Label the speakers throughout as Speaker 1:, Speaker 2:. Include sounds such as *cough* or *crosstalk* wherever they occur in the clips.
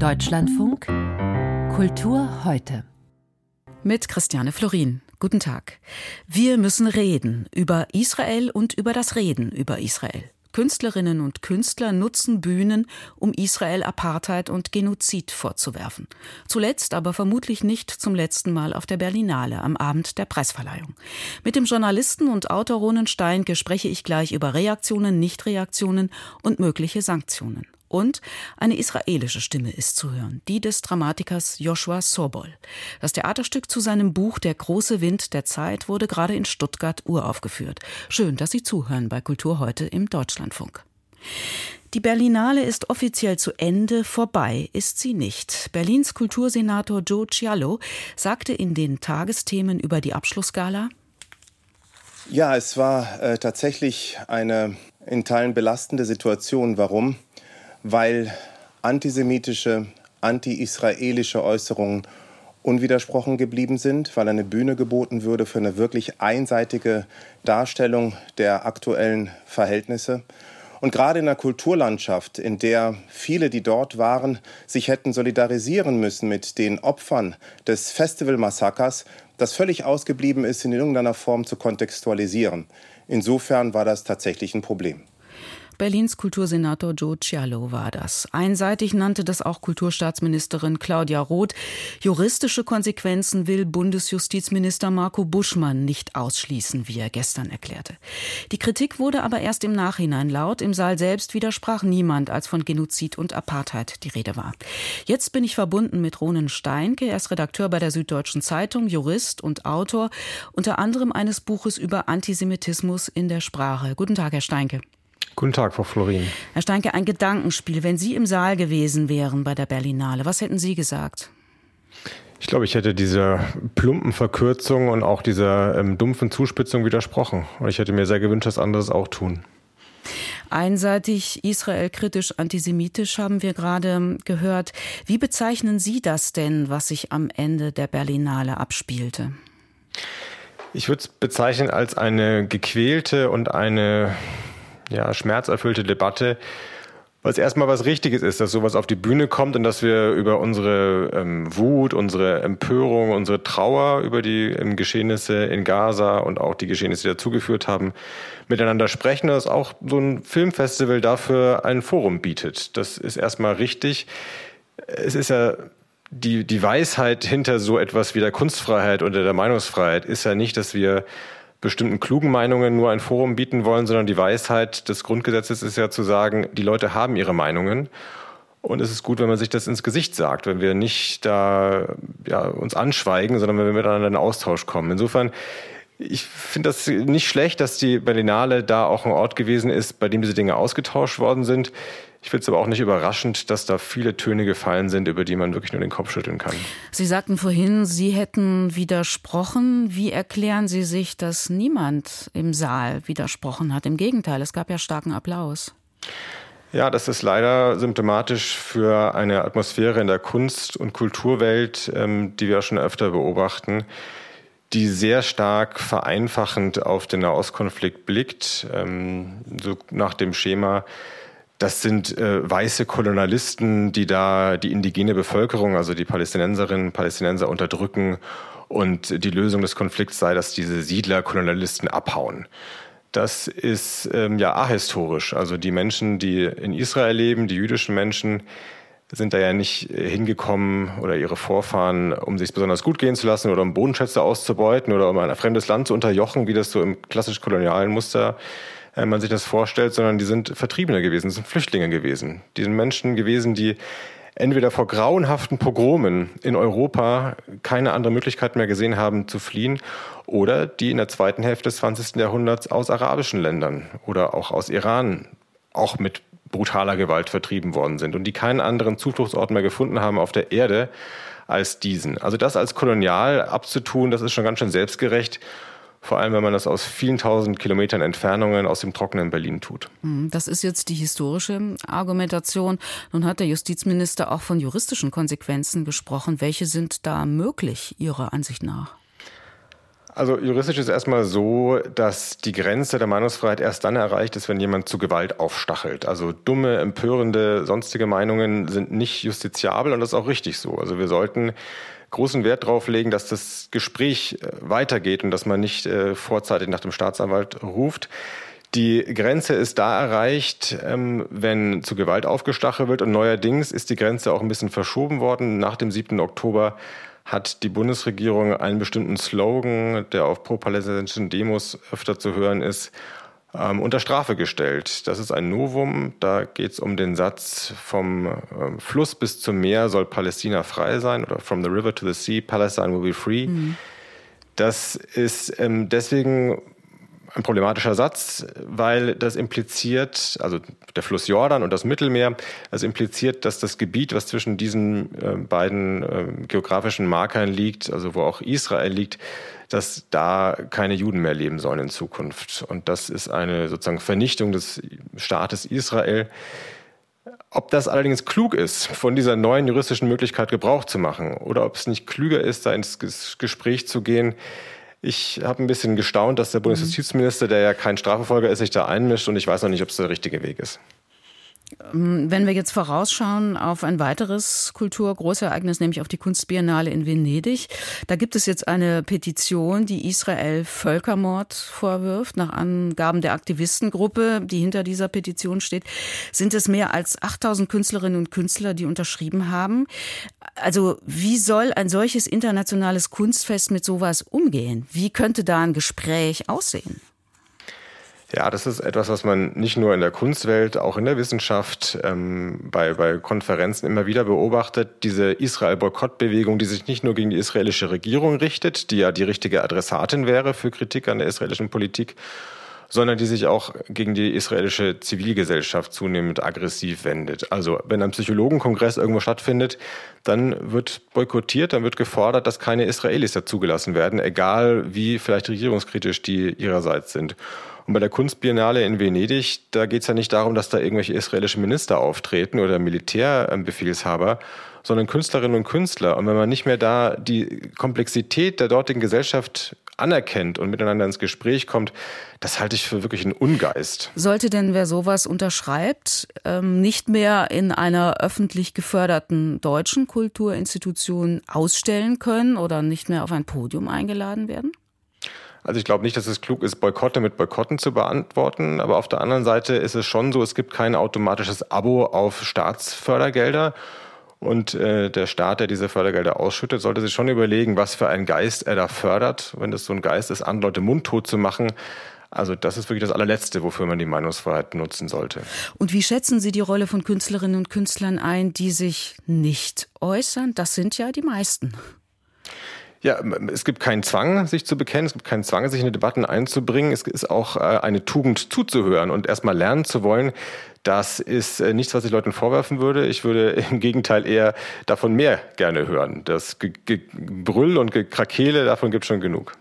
Speaker 1: Deutschlandfunk Kultur heute.
Speaker 2: Mit Christiane Florin. Guten Tag. Wir müssen reden über Israel und über das Reden über Israel. Künstlerinnen und Künstler nutzen Bühnen, um Israel Apartheid und Genozid vorzuwerfen. Zuletzt, aber vermutlich nicht zum letzten Mal auf der Berlinale am Abend der Preisverleihung. Mit dem Journalisten und Autor Ronen Steinke spreche ich gleich über Reaktionen, Nichtreaktionen und mögliche Sanktionen. Und eine israelische Stimme ist zu hören, die des Dramatikers Joshua Sobol. Das Theaterstück zu seinem Buch Der große Wind der Zeit wurde gerade in Stuttgart uraufgeführt. Schön, dass Sie zuhören bei Kultur heute im Deutschlandfunk. Die Berlinale ist offiziell zu Ende, vorbei ist sie nicht. Berlins Kultursenator Joe Cialo sagte in den Tagesthemen über die Abschlussgala,
Speaker 3: ja, es war äh, tatsächlich eine in Teilen belastende Situation. Warum? Weil antisemitische, anti-israelische Äußerungen unwidersprochen geblieben sind, weil eine Bühne geboten würde für eine wirklich einseitige Darstellung der aktuellen Verhältnisse. Und gerade in einer Kulturlandschaft, in der viele, die dort waren, sich hätten solidarisieren müssen mit den Opfern des Festivalmassakers, das völlig ausgeblieben ist, in irgendeiner Form zu kontextualisieren. Insofern war das tatsächlich ein Problem.
Speaker 2: Berlins Kultursenator Joe Cialo war das. Einseitig nannte das auch Kulturstaatsministerin Claudia Roth. Juristische Konsequenzen will Bundesjustizminister Marco Buschmann nicht ausschließen, wie er gestern erklärte. Die Kritik wurde aber erst im Nachhinein laut. Im Saal selbst widersprach niemand, als von Genozid und Apartheid die Rede war. Jetzt bin ich verbunden mit Ronen Steinke. Er ist Redakteur bei der Süddeutschen Zeitung, Jurist und Autor, unter anderem eines Buches über Antisemitismus in der Sprache. Guten Tag, Herr Steinke.
Speaker 4: Guten Tag, Frau Florin.
Speaker 2: Herr Steinke, ein Gedankenspiel. Wenn Sie im Saal gewesen wären bei der Berlinale, was hätten Sie gesagt?
Speaker 4: Ich glaube, ich hätte dieser plumpen Verkürzung und auch dieser ähm, dumpfen Zuspitzung widersprochen. Und ich hätte mir sehr gewünscht, dass andere es auch tun.
Speaker 2: Einseitig israelkritisch, antisemitisch haben wir gerade gehört. Wie bezeichnen Sie das denn, was sich am Ende der Berlinale abspielte?
Speaker 4: Ich würde es bezeichnen als eine gequälte und eine ja, schmerzerfüllte Debatte, es erstmal was Richtiges ist, dass sowas auf die Bühne kommt und dass wir über unsere ähm, Wut, unsere Empörung, unsere Trauer über die ähm, Geschehnisse in Gaza und auch die Geschehnisse, die dazugeführt haben, miteinander sprechen, dass auch so ein Filmfestival dafür ein Forum bietet. Das ist erstmal richtig. Es ist ja die, die Weisheit hinter so etwas wie der Kunstfreiheit oder der Meinungsfreiheit ist ja nicht, dass wir bestimmten klugen Meinungen nur ein Forum bieten wollen, sondern die Weisheit des Grundgesetzes ist ja zu sagen, die Leute haben ihre Meinungen. Und es ist gut, wenn man sich das ins Gesicht sagt, wenn wir nicht da ja, uns anschweigen, sondern wenn wir miteinander in Austausch kommen. Insofern, ich finde das nicht schlecht, dass die Berlinale da auch ein Ort gewesen ist, bei dem diese Dinge ausgetauscht worden sind. Ich finde es aber auch nicht überraschend, dass da viele Töne gefallen sind, über die man wirklich nur den Kopf schütteln kann.
Speaker 2: Sie sagten vorhin, Sie hätten widersprochen. Wie erklären Sie sich, dass niemand im Saal widersprochen hat? Im Gegenteil, es gab ja starken Applaus.
Speaker 4: Ja, das ist leider symptomatisch für eine Atmosphäre in der Kunst- und Kulturwelt, ähm, die wir schon öfter beobachten, die sehr stark vereinfachend auf den Nahostkonflikt blickt, ähm, so nach dem Schema, das sind äh, weiße Kolonialisten, die da die indigene Bevölkerung, also die Palästinenserinnen und Palästinenser unterdrücken. Und die Lösung des Konflikts sei, dass diese Siedler, Kolonialisten abhauen. Das ist ähm, ja ahistorisch. Also die Menschen, die in Israel leben, die jüdischen Menschen, sind da ja nicht äh, hingekommen oder ihre Vorfahren, um sich besonders gut gehen zu lassen oder um Bodenschätze auszubeuten oder um ein fremdes Land zu unterjochen, wie das so im klassisch kolonialen Muster äh, man sich das vorstellt, sondern die sind Vertriebene gewesen, sind Flüchtlinge gewesen. Die sind Menschen gewesen, die entweder vor grauenhaften Pogromen in Europa keine andere Möglichkeit mehr gesehen haben zu fliehen oder die in der zweiten Hälfte des 20. Jahrhunderts aus arabischen Ländern oder auch aus Iran auch mit brutaler Gewalt vertrieben worden sind und die keinen anderen Zufluchtsort mehr gefunden haben auf der Erde als diesen. Also das als kolonial abzutun, das ist schon ganz schön selbstgerecht vor allem, wenn man das aus vielen tausend Kilometern Entfernungen aus dem trockenen Berlin tut.
Speaker 2: Hm, das ist jetzt die historische Argumentation. Nun hat der Justizminister auch von juristischen Konsequenzen gesprochen. Welche sind da möglich, Ihrer Ansicht nach?
Speaker 4: Also juristisch ist erstmal so, dass die Grenze der Meinungsfreiheit erst dann erreicht ist, wenn jemand zu Gewalt aufstachelt. Also dumme, empörende, sonstige Meinungen sind nicht justiziabel und das ist auch richtig so. Also wir sollten großen Wert darauf legen, dass das Gespräch äh, weitergeht und dass man nicht äh, vorzeitig nach dem Staatsanwalt ruft. Die Grenze ist da erreicht, ähm, wenn zu Gewalt aufgestachelt wird. Und neuerdings ist die Grenze auch ein bisschen verschoben worden. Nach dem 7. Oktober hat die Bundesregierung einen bestimmten Slogan, der auf pro-palästinensischen Demos öfter zu hören ist, ähm, unter Strafe gestellt. Das ist ein Novum. Da geht es um den Satz, vom ähm, Fluss bis zum Meer soll Palästina frei sein oder from the river to the sea, Palestine will be free. Mhm. Das ist ähm, deswegen ein problematischer Satz, weil das impliziert, also der Fluss Jordan und das Mittelmeer, das impliziert, dass das Gebiet, was zwischen diesen äh, beiden äh, geografischen Markern liegt, also wo auch Israel liegt, dass da keine Juden mehr leben sollen in Zukunft. Und das ist eine sozusagen Vernichtung des Staates Israel. Ob das allerdings klug ist, von dieser neuen juristischen Möglichkeit Gebrauch zu machen, oder ob es nicht klüger ist, da ins Gespräch zu gehen, ich habe ein bisschen gestaunt, dass der Bundesjustizminister, der ja kein Strafverfolger ist, sich da einmischt und ich weiß noch nicht, ob es der richtige Weg ist.
Speaker 2: Ähm, wenn wir jetzt vorausschauen auf ein weiteres Kulturgroßereignis, nämlich auf die Kunstbiennale in Venedig, da gibt es jetzt eine Petition, die Israel Völkermord vorwirft. Nach Angaben der Aktivistengruppe, die hinter dieser Petition steht, sind es mehr als 8000 Künstlerinnen und Künstler, die unterschrieben haben. Also wie soll ein solches internationales Kunstfest mit sowas umgehen? Wie könnte da ein Gespräch aussehen?
Speaker 4: Ja, das ist etwas, was man nicht nur in der Kunstwelt, auch in der Wissenschaft, ähm, bei, bei Konferenzen immer wieder beobachtet. Diese Israel-Boykott-Bewegung, die sich nicht nur gegen die israelische Regierung richtet, die ja die richtige Adressatin wäre für Kritik an der israelischen Politik, sondern die sich auch gegen die israelische Zivilgesellschaft zunehmend aggressiv wendet. Also wenn ein Psychologenkongress irgendwo stattfindet, dann wird boykottiert, dann wird gefordert, dass keine Israelis dazugelassen werden, egal wie vielleicht regierungskritisch die ihrerseits sind. Und bei der Kunstbiennale in Venedig, da geht es ja nicht darum, dass da irgendwelche israelischen Minister auftreten oder Militärbefehlshaber, sondern Künstlerinnen und Künstler. Und wenn man nicht mehr da die Komplexität der dortigen Gesellschaft anerkennt und miteinander ins Gespräch kommt, das halte ich für wirklich einen Ungeist.
Speaker 2: Sollte denn wer sowas unterschreibt, ähm, nicht mehr in einer öffentlich geförderten deutschen Kulturinstitution ausstellen können oder nicht mehr auf ein Podium eingeladen werden?
Speaker 4: Also ich glaube nicht, dass es klug ist, Boykotte mit Boykotten zu beantworten. Aber auf der anderen Seite ist es schon so, es gibt kein automatisches Abo auf Staatsfördergelder. Und äh, der Staat, der diese Fördergelder ausschüttet, sollte sich schon überlegen, was für einen Geist er da fördert. Wenn das so ein Geist ist, andere Leute mundtot zu machen, also das ist wirklich das allerletzte, wofür man die Meinungsfreiheit nutzen sollte.
Speaker 2: Und wie schätzen Sie die Rolle von Künstlerinnen und Künstlern ein, die sich nicht äußern? Das sind ja die meisten.
Speaker 4: Ja, es gibt keinen Zwang, sich zu bekennen. Es gibt keinen Zwang, sich in die Debatten einzubringen. Es ist auch äh, eine Tugend zuzuhören und erstmal lernen zu wollen. Das ist äh, nichts, was ich Leuten vorwerfen würde. Ich würde *laughs* im Gegenteil eher davon mehr gerne hören. Das Gebrüll und Gekrakele, davon gibt es schon genug.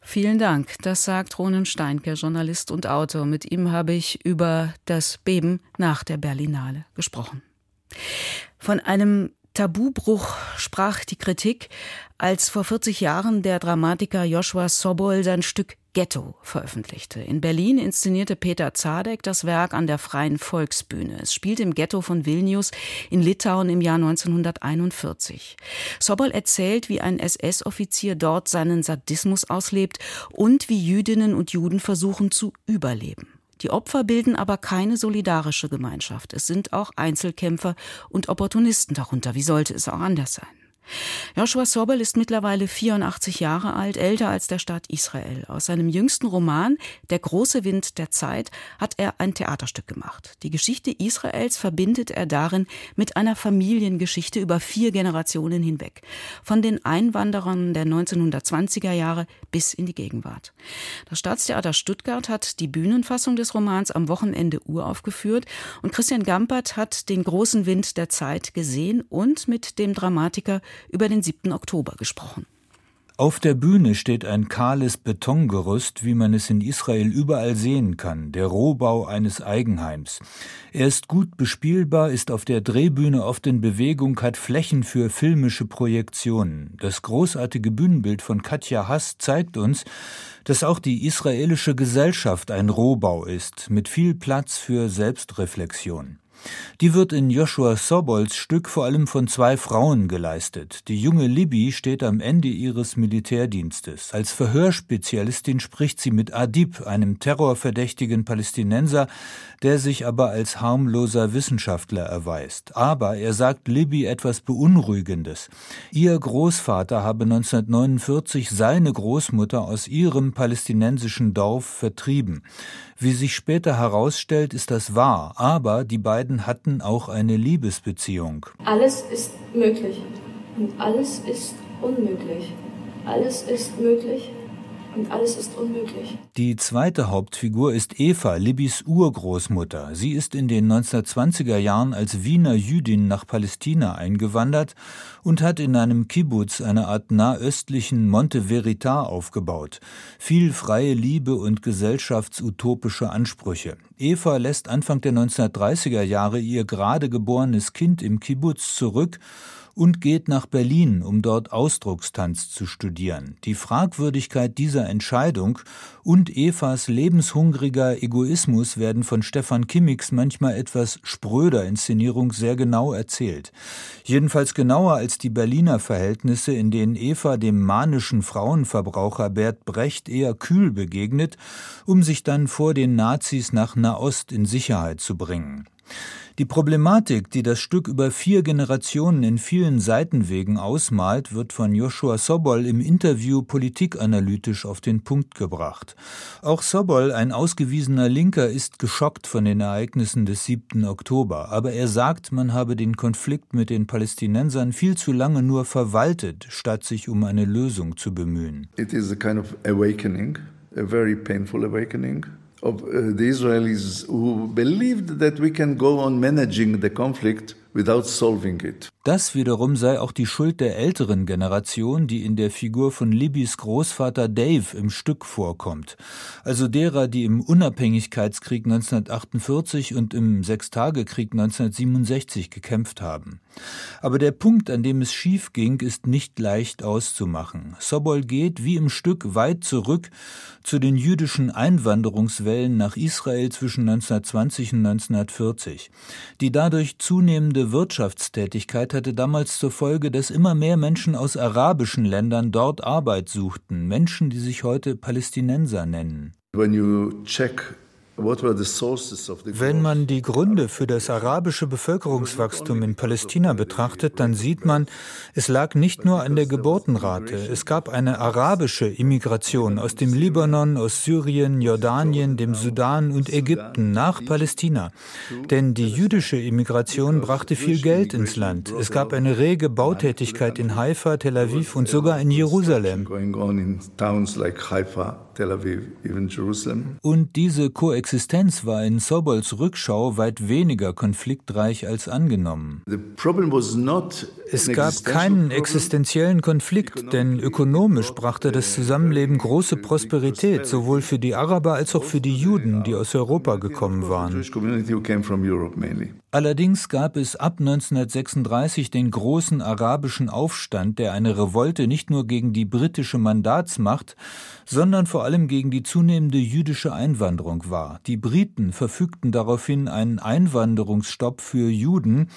Speaker 2: Vielen Dank. Das sagt Ronen Steinke, Journalist und Autor. Mit ihm habe ich über das Beben nach der Berlinale gesprochen. Von einem Tabubruch sprach die Kritik, als vor 40 Jahren der Dramatiker Joshua Sobol sein Stück Ghetto veröffentlichte. In Berlin inszenierte Peter Zadek das Werk an der Freien Volksbühne. Es spielt im Ghetto von Vilnius in Litauen im Jahr 1941. Sobol erzählt, wie ein SS-Offizier dort seinen Sadismus auslebt und wie Jüdinnen und Juden versuchen zu überleben. Die Opfer bilden aber keine solidarische Gemeinschaft. Es sind auch Einzelkämpfer und Opportunisten darunter. Wie sollte es auch anders sein? Joshua Sobel ist mittlerweile 84 Jahre alt, älter als der Staat Israel. Aus seinem jüngsten Roman Der große Wind der Zeit hat er ein Theaterstück gemacht. Die Geschichte Israels verbindet er darin mit einer Familiengeschichte über vier Generationen hinweg. Von den Einwanderern der 1920er Jahre bis in die Gegenwart. Das Staatstheater Stuttgart hat die Bühnenfassung des Romans am Wochenende uraufgeführt und Christian Gampert hat den großen Wind der Zeit gesehen und mit dem Dramatiker über den 7. Oktober gesprochen.
Speaker 5: Auf der Bühne steht ein kahles Betongerüst, wie man es in Israel überall sehen kann, der Rohbau eines Eigenheims. Er ist gut bespielbar, ist auf der Drehbühne oft in Bewegung, hat Flächen für filmische Projektionen. Das großartige Bühnenbild von Katja Hass zeigt uns, dass auch die israelische Gesellschaft ein Rohbau ist, mit viel Platz für Selbstreflexion. Die wird in Joshua Sobols Stück vor allem von zwei Frauen geleistet. Die junge Libby steht am Ende ihres Militärdienstes. Als Verhörspezialistin spricht sie mit Adib, einem terrorverdächtigen Palästinenser, der sich aber als harmloser Wissenschaftler erweist. Aber er sagt Libby etwas Beunruhigendes. Ihr Großvater habe 1949 seine Großmutter aus ihrem palästinensischen Dorf vertrieben. Wie sich später herausstellt, ist das wahr, aber die beiden hatten auch eine Liebesbeziehung.
Speaker 6: Alles ist möglich und alles ist unmöglich. Alles ist möglich und alles ist unmöglich.
Speaker 5: Die zweite Hauptfigur ist Eva, Libbys Urgroßmutter. Sie ist in den 1920er Jahren als Wiener Jüdin nach Palästina eingewandert und hat in einem Kibbutz eine Art nahöstlichen Monte Veritas aufgebaut. Viel freie Liebe und gesellschaftsutopische Ansprüche. Eva lässt Anfang der 1930er Jahre ihr gerade geborenes Kind im Kibbutz zurück und geht nach Berlin, um dort Ausdruckstanz zu studieren. Die Fragwürdigkeit dieser Entscheidung und Evas lebenshungriger Egoismus werden von Stefan Kimmicks manchmal etwas spröder Inszenierung sehr genau erzählt. Jedenfalls genauer als die Berliner Verhältnisse, in denen Eva dem manischen Frauenverbraucher Bert Brecht eher kühl begegnet, um sich dann vor den Nazis nach Nahost in Sicherheit zu bringen. Die Problematik, die das Stück über vier Generationen in vielen Seitenwegen ausmalt, wird von Joshua Sobol im Interview politikanalytisch auf den Punkt gebracht. Auch Sobol, ein ausgewiesener Linker, ist geschockt von den Ereignissen des 7. Oktober, aber er sagt, man habe den Konflikt mit den Palästinensern viel zu lange nur verwaltet, statt sich um eine Lösung zu bemühen.
Speaker 7: It is a kind of awakening, a very painful awakening of uh, the Israelis who believed that we can go on managing the conflict without solving it.
Speaker 5: Das wiederum sei auch die Schuld der älteren Generation, die in der Figur von Libbys Großvater Dave im Stück vorkommt, also derer, die im Unabhängigkeitskrieg 1948 und im Sechstagekrieg 1967 gekämpft haben. Aber der Punkt, an dem es schief ging, ist nicht leicht auszumachen. Sobol geht, wie im Stück, weit zurück zu den jüdischen Einwanderungswellen nach Israel zwischen 1920 und 1940. Die dadurch zunehmende Wirtschaftstätigkeit hatte damals zur Folge, dass immer mehr Menschen aus arabischen Ländern dort Arbeit suchten, Menschen, die sich heute Palästinenser nennen.
Speaker 7: When you check
Speaker 5: wenn man die Gründe für das arabische Bevölkerungswachstum in Palästina betrachtet, dann sieht man, es lag nicht nur an der Geburtenrate. Es gab eine arabische Immigration aus dem Libanon, aus Syrien, Jordanien, dem Sudan und Ägypten nach Palästina. Denn die jüdische Immigration brachte viel Geld ins Land. Es gab eine rege Bautätigkeit in Haifa, Tel Aviv und sogar in Jerusalem.
Speaker 7: Tel Aviv, even Jerusalem.
Speaker 5: Und diese Koexistenz war in Sobols Rückschau weit weniger konfliktreich als angenommen. Es gab keinen existenziellen Konflikt, denn ökonomisch brachte das Zusammenleben große Prosperität, sowohl für die Araber als auch für die Juden, die aus Europa gekommen waren. Allerdings gab es ab 1936 den großen arabischen Aufstand, der eine Revolte nicht nur gegen die britische Mandatsmacht, sondern vor allem gegen die zunehmende jüdische Einwanderung war. Die Briten verfügten daraufhin einen Einwanderungsstopp für Juden,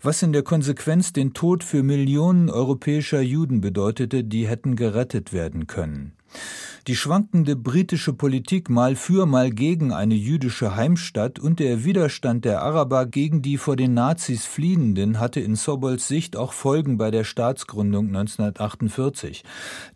Speaker 5: was in der Konsequenz den Tod für Millionen europäischer Juden bedeutete, die hätten gerettet werden können. Die schwankende britische Politik mal für, mal gegen eine jüdische Heimstatt und der Widerstand der Araber gegen die vor den Nazis Fliehenden hatte in Sobols Sicht auch Folgen bei der Staatsgründung 1948.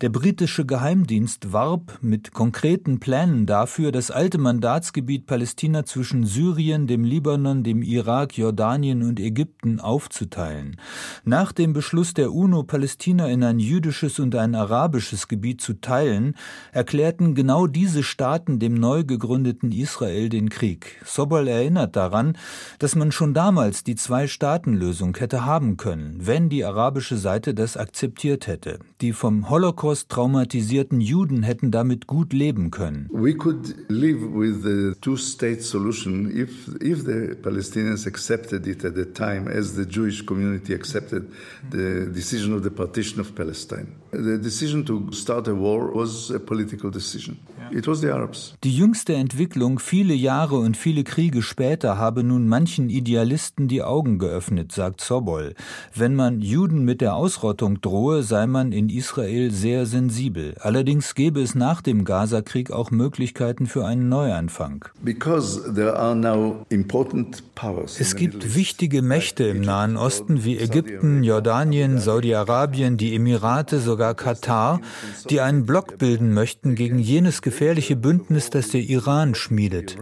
Speaker 5: Der britische Geheimdienst warb mit konkreten Plänen dafür, das alte Mandatsgebiet Palästina zwischen Syrien, dem Libanon, dem Irak, Jordanien und Ägypten aufzuteilen. Nach dem Beschluss der UNO, Palästina in ein jüdisches und ein arabisches Gebiet zu teilen, erklärten genau diese Staaten dem neu gegründeten Israel den Krieg. Sobol erinnert daran, dass man schon damals die Zwei-Staaten-Lösung hätte haben können, wenn die arabische Seite das akzeptiert hätte. Die vom Holocaust traumatisierten Juden hätten damit gut leben können.
Speaker 7: We could live with the two-state solution if, if the Palestinians accepted it at the time as the Jewish community accepted the decision of the partition of Palestine. The decision to start a war was a political decision.
Speaker 5: Die jüngste Entwicklung viele Jahre und viele Kriege später habe nun manchen Idealisten die Augen geöffnet, sagt Sobol. Wenn man Juden mit der Ausrottung drohe, sei man in Israel sehr sensibel. Allerdings gäbe es nach dem Gazakrieg auch Möglichkeiten für einen Neuanfang.
Speaker 7: Because there are now important powers.
Speaker 5: Es gibt wichtige Mächte im Nahen Osten wie Ägypten, Jordanien, Saudi-Arabien, die Emirate, sogar Katar, die einen Block bilden möchten gegen jenes gefährliche Bündnis, das der Iran schmiedet.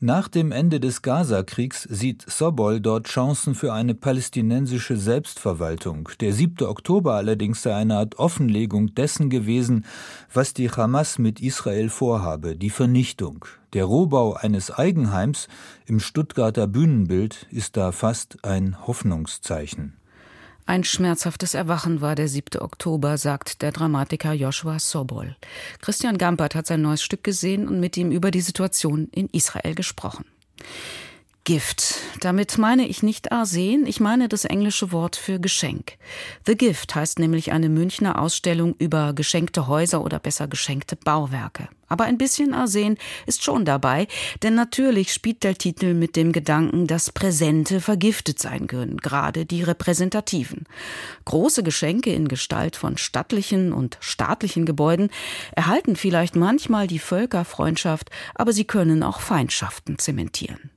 Speaker 5: Nach dem Ende des Gaza-Kriegs sieht Sobol dort Chancen für eine palästinensische Selbstverwaltung. Der 7. Oktober allerdings sei eine Art Offenlegung dessen gewesen, was die Hamas mit Israel vorhabe, die Vernichtung. Der Rohbau eines Eigenheims im Stuttgarter Bühnenbild ist da fast ein Hoffnungszeichen.
Speaker 2: Ein schmerzhaftes Erwachen war der 7. Oktober, sagt der Dramatiker Joshua Sobol. Christian Gampert hat sein neues Stück gesehen und mit ihm über die Situation in Israel gesprochen. Gift. Damit meine ich nicht Arsen, ich meine das englische Wort für Geschenk. The Gift heißt nämlich eine Münchner Ausstellung über geschenkte Häuser oder besser geschenkte Bauwerke. Aber ein bisschen Arsen ist schon dabei, denn natürlich spielt der Titel mit dem Gedanken, dass Präsente vergiftet sein können, gerade die repräsentativen. Große Geschenke in Gestalt von stattlichen und staatlichen Gebäuden erhalten vielleicht manchmal die Völkerfreundschaft, aber sie können auch Feindschaften zementieren.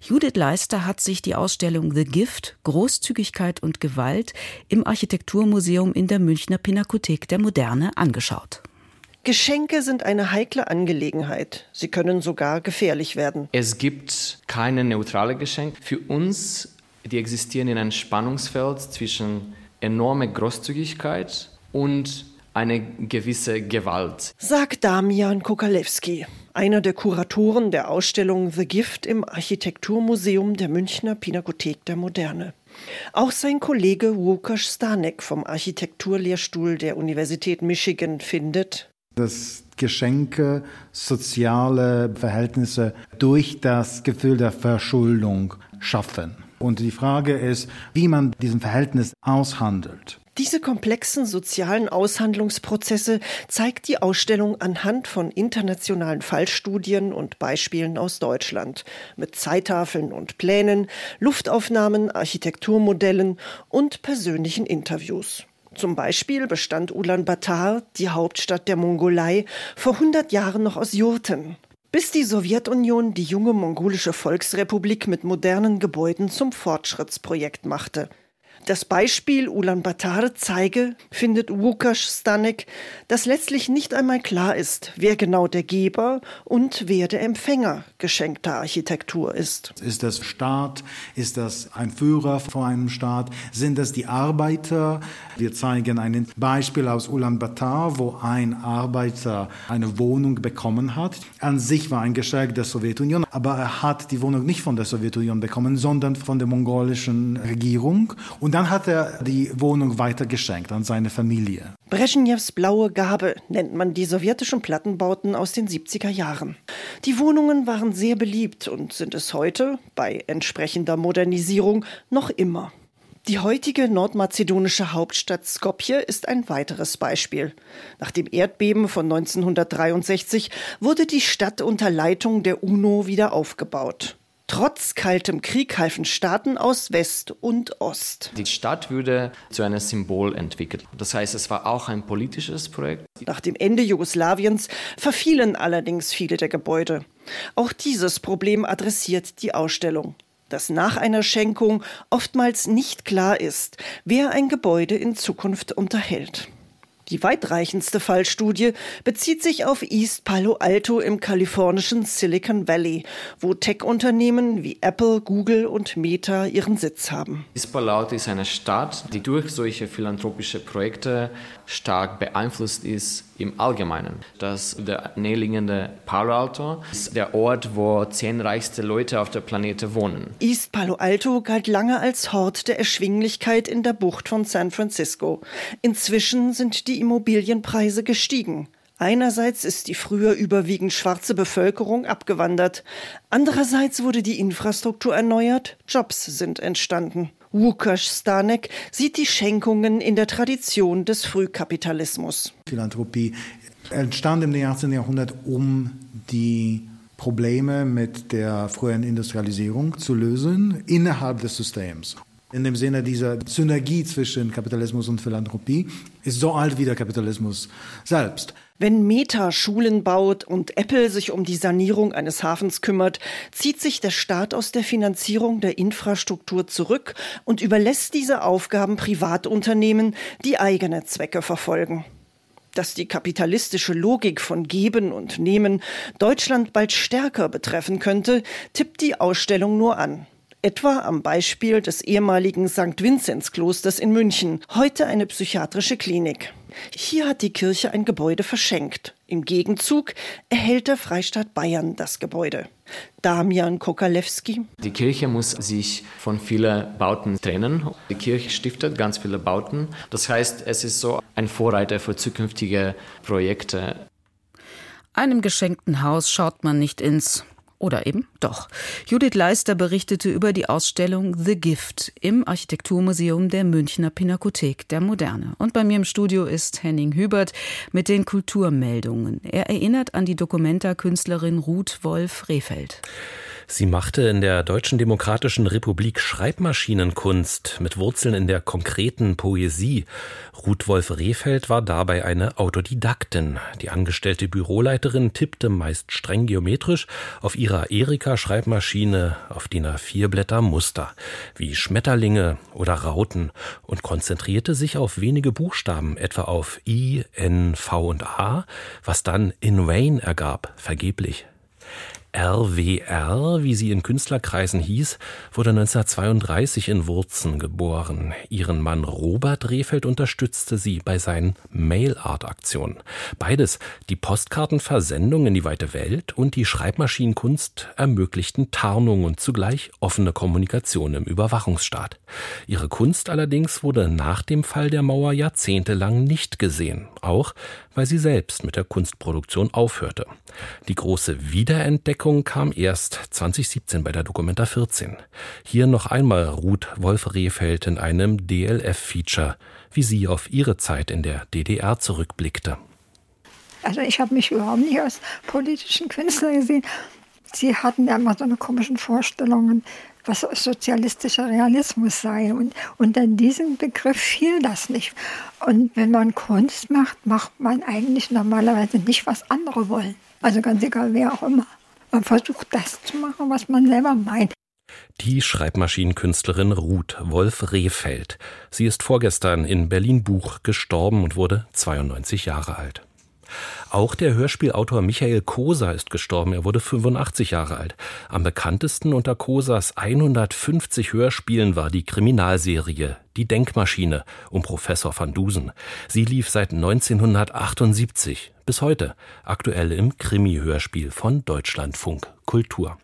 Speaker 2: Judith Leister hat sich die Ausstellung The Gift, Großzügigkeit und Gewalt im Architekturmuseum in der Münchner Pinakothek der Moderne angeschaut.
Speaker 8: Geschenke sind eine heikle Angelegenheit. Sie können sogar gefährlich werden.
Speaker 9: Es gibt keine neutrale Geschenke. Für uns, die existieren in einem Spannungsfeld zwischen enormer Großzügigkeit und eine gewisse Gewalt.
Speaker 8: Sagt Damian Kokalewski, einer der Kuratoren der Ausstellung The Gift im Architekturmuseum der Münchner Pinakothek der Moderne. Auch sein Kollege Łukasz Stanek vom Architekturlehrstuhl der Universität Michigan findet,
Speaker 10: dass Geschenke soziale Verhältnisse durch das Gefühl der Verschuldung schaffen. Und die Frage ist, wie man diesen Verhältnis aushandelt.
Speaker 8: Diese komplexen sozialen Aushandlungsprozesse zeigt die Ausstellung anhand von internationalen Fallstudien und Beispielen aus Deutschland mit Zeittafeln und Plänen, Luftaufnahmen, Architekturmodellen und persönlichen Interviews. Zum Beispiel bestand Ulaanbaatar, die Hauptstadt der Mongolei, vor 100 Jahren noch aus Jurten. Bis die Sowjetunion die junge mongolische Volksrepublik mit modernen Gebäuden zum Fortschrittsprojekt machte. Das Beispiel Ulaanbaatar zeige, findet Łukasz Stanek, dass letztlich nicht einmal klar ist, wer genau der Geber und wer der Empfänger geschenkter Architektur ist.
Speaker 10: Ist das Staat? Ist das ein Führer vor einem Staat? Sind das die Arbeiter? Wir zeigen ein Beispiel aus Ulaanbaatar, wo ein Arbeiter eine Wohnung bekommen hat. An sich war ein Geschenk der Sowjetunion, aber er hat die Wohnung nicht von der Sowjetunion bekommen, sondern von der mongolischen Regierung. Und dann hat er die Wohnung weitergeschenkt an seine Familie.
Speaker 8: Brezhnevs blaue Gabe nennt man die sowjetischen Plattenbauten aus den 70er Jahren. Die Wohnungen waren sehr beliebt und sind es heute, bei entsprechender Modernisierung, noch immer. Die heutige nordmazedonische Hauptstadt Skopje ist ein weiteres Beispiel. Nach dem Erdbeben von 1963 wurde die Stadt unter Leitung der UNO wieder aufgebaut. Trotz kaltem Krieg halfen Staaten aus West und Ost.
Speaker 9: Die Stadt wurde zu einem Symbol entwickelt. Das heißt, es war auch ein politisches Projekt.
Speaker 8: Nach dem Ende Jugoslawiens verfielen allerdings viele der Gebäude. Auch dieses Problem adressiert die Ausstellung dass nach einer Schenkung oftmals nicht klar ist, wer ein Gebäude in Zukunft unterhält. Die weitreichendste Fallstudie bezieht sich auf East Palo Alto im kalifornischen Silicon Valley, wo Tech-Unternehmen wie Apple, Google und Meta ihren Sitz haben.
Speaker 9: East Palo Alto ist eine Stadt, die durch solche philanthropische Projekte stark beeinflusst ist im Allgemeinen. Das der näherliegende Palo Alto ist der Ort, wo zehn reichste Leute auf der Planete wohnen.
Speaker 8: East Palo Alto galt lange als Hort der Erschwinglichkeit in der Bucht von San Francisco. Inzwischen sind die Immobilienpreise gestiegen. Einerseits ist die früher überwiegend schwarze Bevölkerung abgewandert, andererseits wurde die Infrastruktur erneuert, Jobs sind entstanden. Łukasz Stanek sieht die Schenkungen in der Tradition des Frühkapitalismus.
Speaker 10: Philanthropie entstand im 18. Jahrhundert, um die Probleme mit der frühen Industrialisierung zu lösen innerhalb des Systems. In dem Sinne dieser Synergie zwischen Kapitalismus und Philanthropie ist so alt wie der Kapitalismus selbst.
Speaker 8: Wenn Meta Schulen baut und Apple sich um die Sanierung eines Hafens kümmert, zieht sich der Staat aus der Finanzierung der Infrastruktur zurück und überlässt diese Aufgaben Privatunternehmen, die eigene Zwecke verfolgen. Dass die kapitalistische Logik von Geben und Nehmen Deutschland bald stärker betreffen könnte, tippt die Ausstellung nur an etwa am Beispiel des ehemaligen St. Vinzenz-Klosters in München, heute eine psychiatrische Klinik. Hier hat die Kirche ein Gebäude verschenkt. Im Gegenzug erhält der Freistaat Bayern das Gebäude. Damian Kokalewski.
Speaker 9: Die Kirche muss sich von vielen Bauten trennen. Die Kirche stiftet ganz viele Bauten. Das heißt, es ist so ein Vorreiter für zukünftige Projekte.
Speaker 2: Einem geschenkten Haus schaut man nicht ins oder eben doch. Judith Leister berichtete über die Ausstellung The Gift im Architekturmuseum der Münchner Pinakothek der Moderne. Und bei mir im Studio ist Henning Hubert mit den Kulturmeldungen. Er erinnert an die Dokumenta-Künstlerin Ruth Wolf-Rehfeld.
Speaker 11: Sie machte in der Deutschen Demokratischen Republik Schreibmaschinenkunst mit Wurzeln in der konkreten Poesie. Ruth Wolf Rehfeld war dabei eine Autodidaktin. Die angestellte Büroleiterin tippte meist streng geometrisch auf ihrer Erika-Schreibmaschine auf DIN A4 Blätter Muster, wie Schmetterlinge oder Rauten und konzentrierte sich auf wenige Buchstaben, etwa auf I, N, V und A, was dann in vain ergab, vergeblich. RWR, wie sie in Künstlerkreisen hieß, wurde 1932 in Wurzen geboren. Ihren Mann Robert Rehfeld unterstützte sie bei seinen Mail-Art-Aktionen. Beides, die Postkartenversendung in die weite Welt und die Schreibmaschinenkunst ermöglichten Tarnung und zugleich offene Kommunikation im Überwachungsstaat. Ihre Kunst allerdings wurde nach dem Fall der Mauer jahrzehntelang nicht gesehen, auch weil sie selbst mit der Kunstproduktion aufhörte. Die große Wiederentdeckung kam erst 2017 bei der Documenta 14. Hier noch einmal Ruth Wolf-Rehfeld in einem DLF-Feature, wie sie auf ihre Zeit in der DDR zurückblickte.
Speaker 12: Also ich habe mich überhaupt nicht als politischen Künstler gesehen. Sie hatten ja immer so eine komischen Vorstellungen, was sozialistischer Realismus sei. Und unter diesem Begriff fiel das nicht. Und wenn man Kunst macht, macht man eigentlich normalerweise nicht, was andere wollen. Also ganz egal, wer auch immer. Man versucht das zu machen, was man selber meint.
Speaker 11: Die Schreibmaschinenkünstlerin Ruth Wolf-Rehfeld. Sie ist vorgestern in Berlin-Buch gestorben und wurde 92 Jahre alt. Auch der Hörspielautor Michael Koser ist gestorben. Er wurde 85 Jahre alt. Am bekanntesten unter Kosers 150 Hörspielen war die Kriminalserie Die Denkmaschine um Professor van Dusen. Sie lief seit 1978 bis heute, aktuell im Krimi-Hörspiel von Deutschlandfunk Kultur.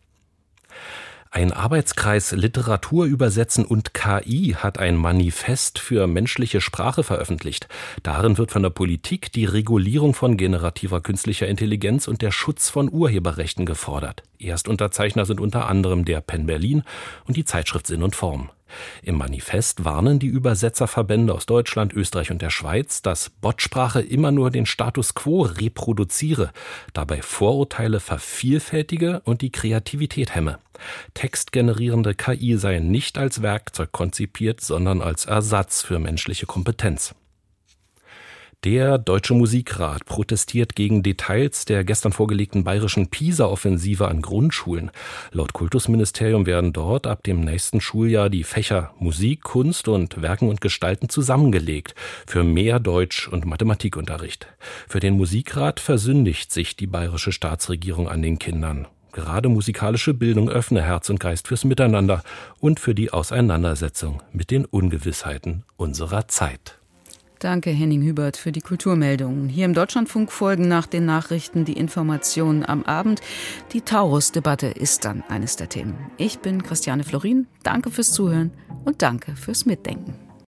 Speaker 11: Ein Arbeitskreis Literatur übersetzen und KI hat ein Manifest für menschliche Sprache veröffentlicht. Darin wird von der Politik die Regulierung von generativer künstlicher Intelligenz und der Schutz von Urheberrechten gefordert. Erstunterzeichner sind unter anderem der Penn Berlin und die Zeitschrift Sinn und Form. Im Manifest warnen die Übersetzerverbände aus Deutschland, Österreich und der Schweiz, dass Botsprache immer nur den Status quo reproduziere, dabei Vorurteile vervielfältige und die Kreativität hemme. Textgenerierende KI seien nicht als Werkzeug konzipiert, sondern als Ersatz für menschliche Kompetenz. Der Deutsche Musikrat protestiert gegen Details der gestern vorgelegten bayerischen PISA-Offensive an Grundschulen. Laut Kultusministerium werden dort ab dem nächsten Schuljahr die Fächer Musik, Kunst und Werken und Gestalten zusammengelegt für mehr Deutsch- und Mathematikunterricht. Für den Musikrat versündigt sich die bayerische Staatsregierung an den Kindern. Gerade musikalische Bildung öffne Herz und Geist fürs Miteinander und für die Auseinandersetzung mit den Ungewissheiten unserer Zeit.
Speaker 2: Danke, Henning Hubert, für die Kulturmeldungen. Hier im Deutschlandfunk folgen nach den Nachrichten die Informationen am Abend. Die Taurus-Debatte ist dann eines der Themen. Ich bin Christiane Florin. Danke fürs Zuhören und danke fürs Mitdenken.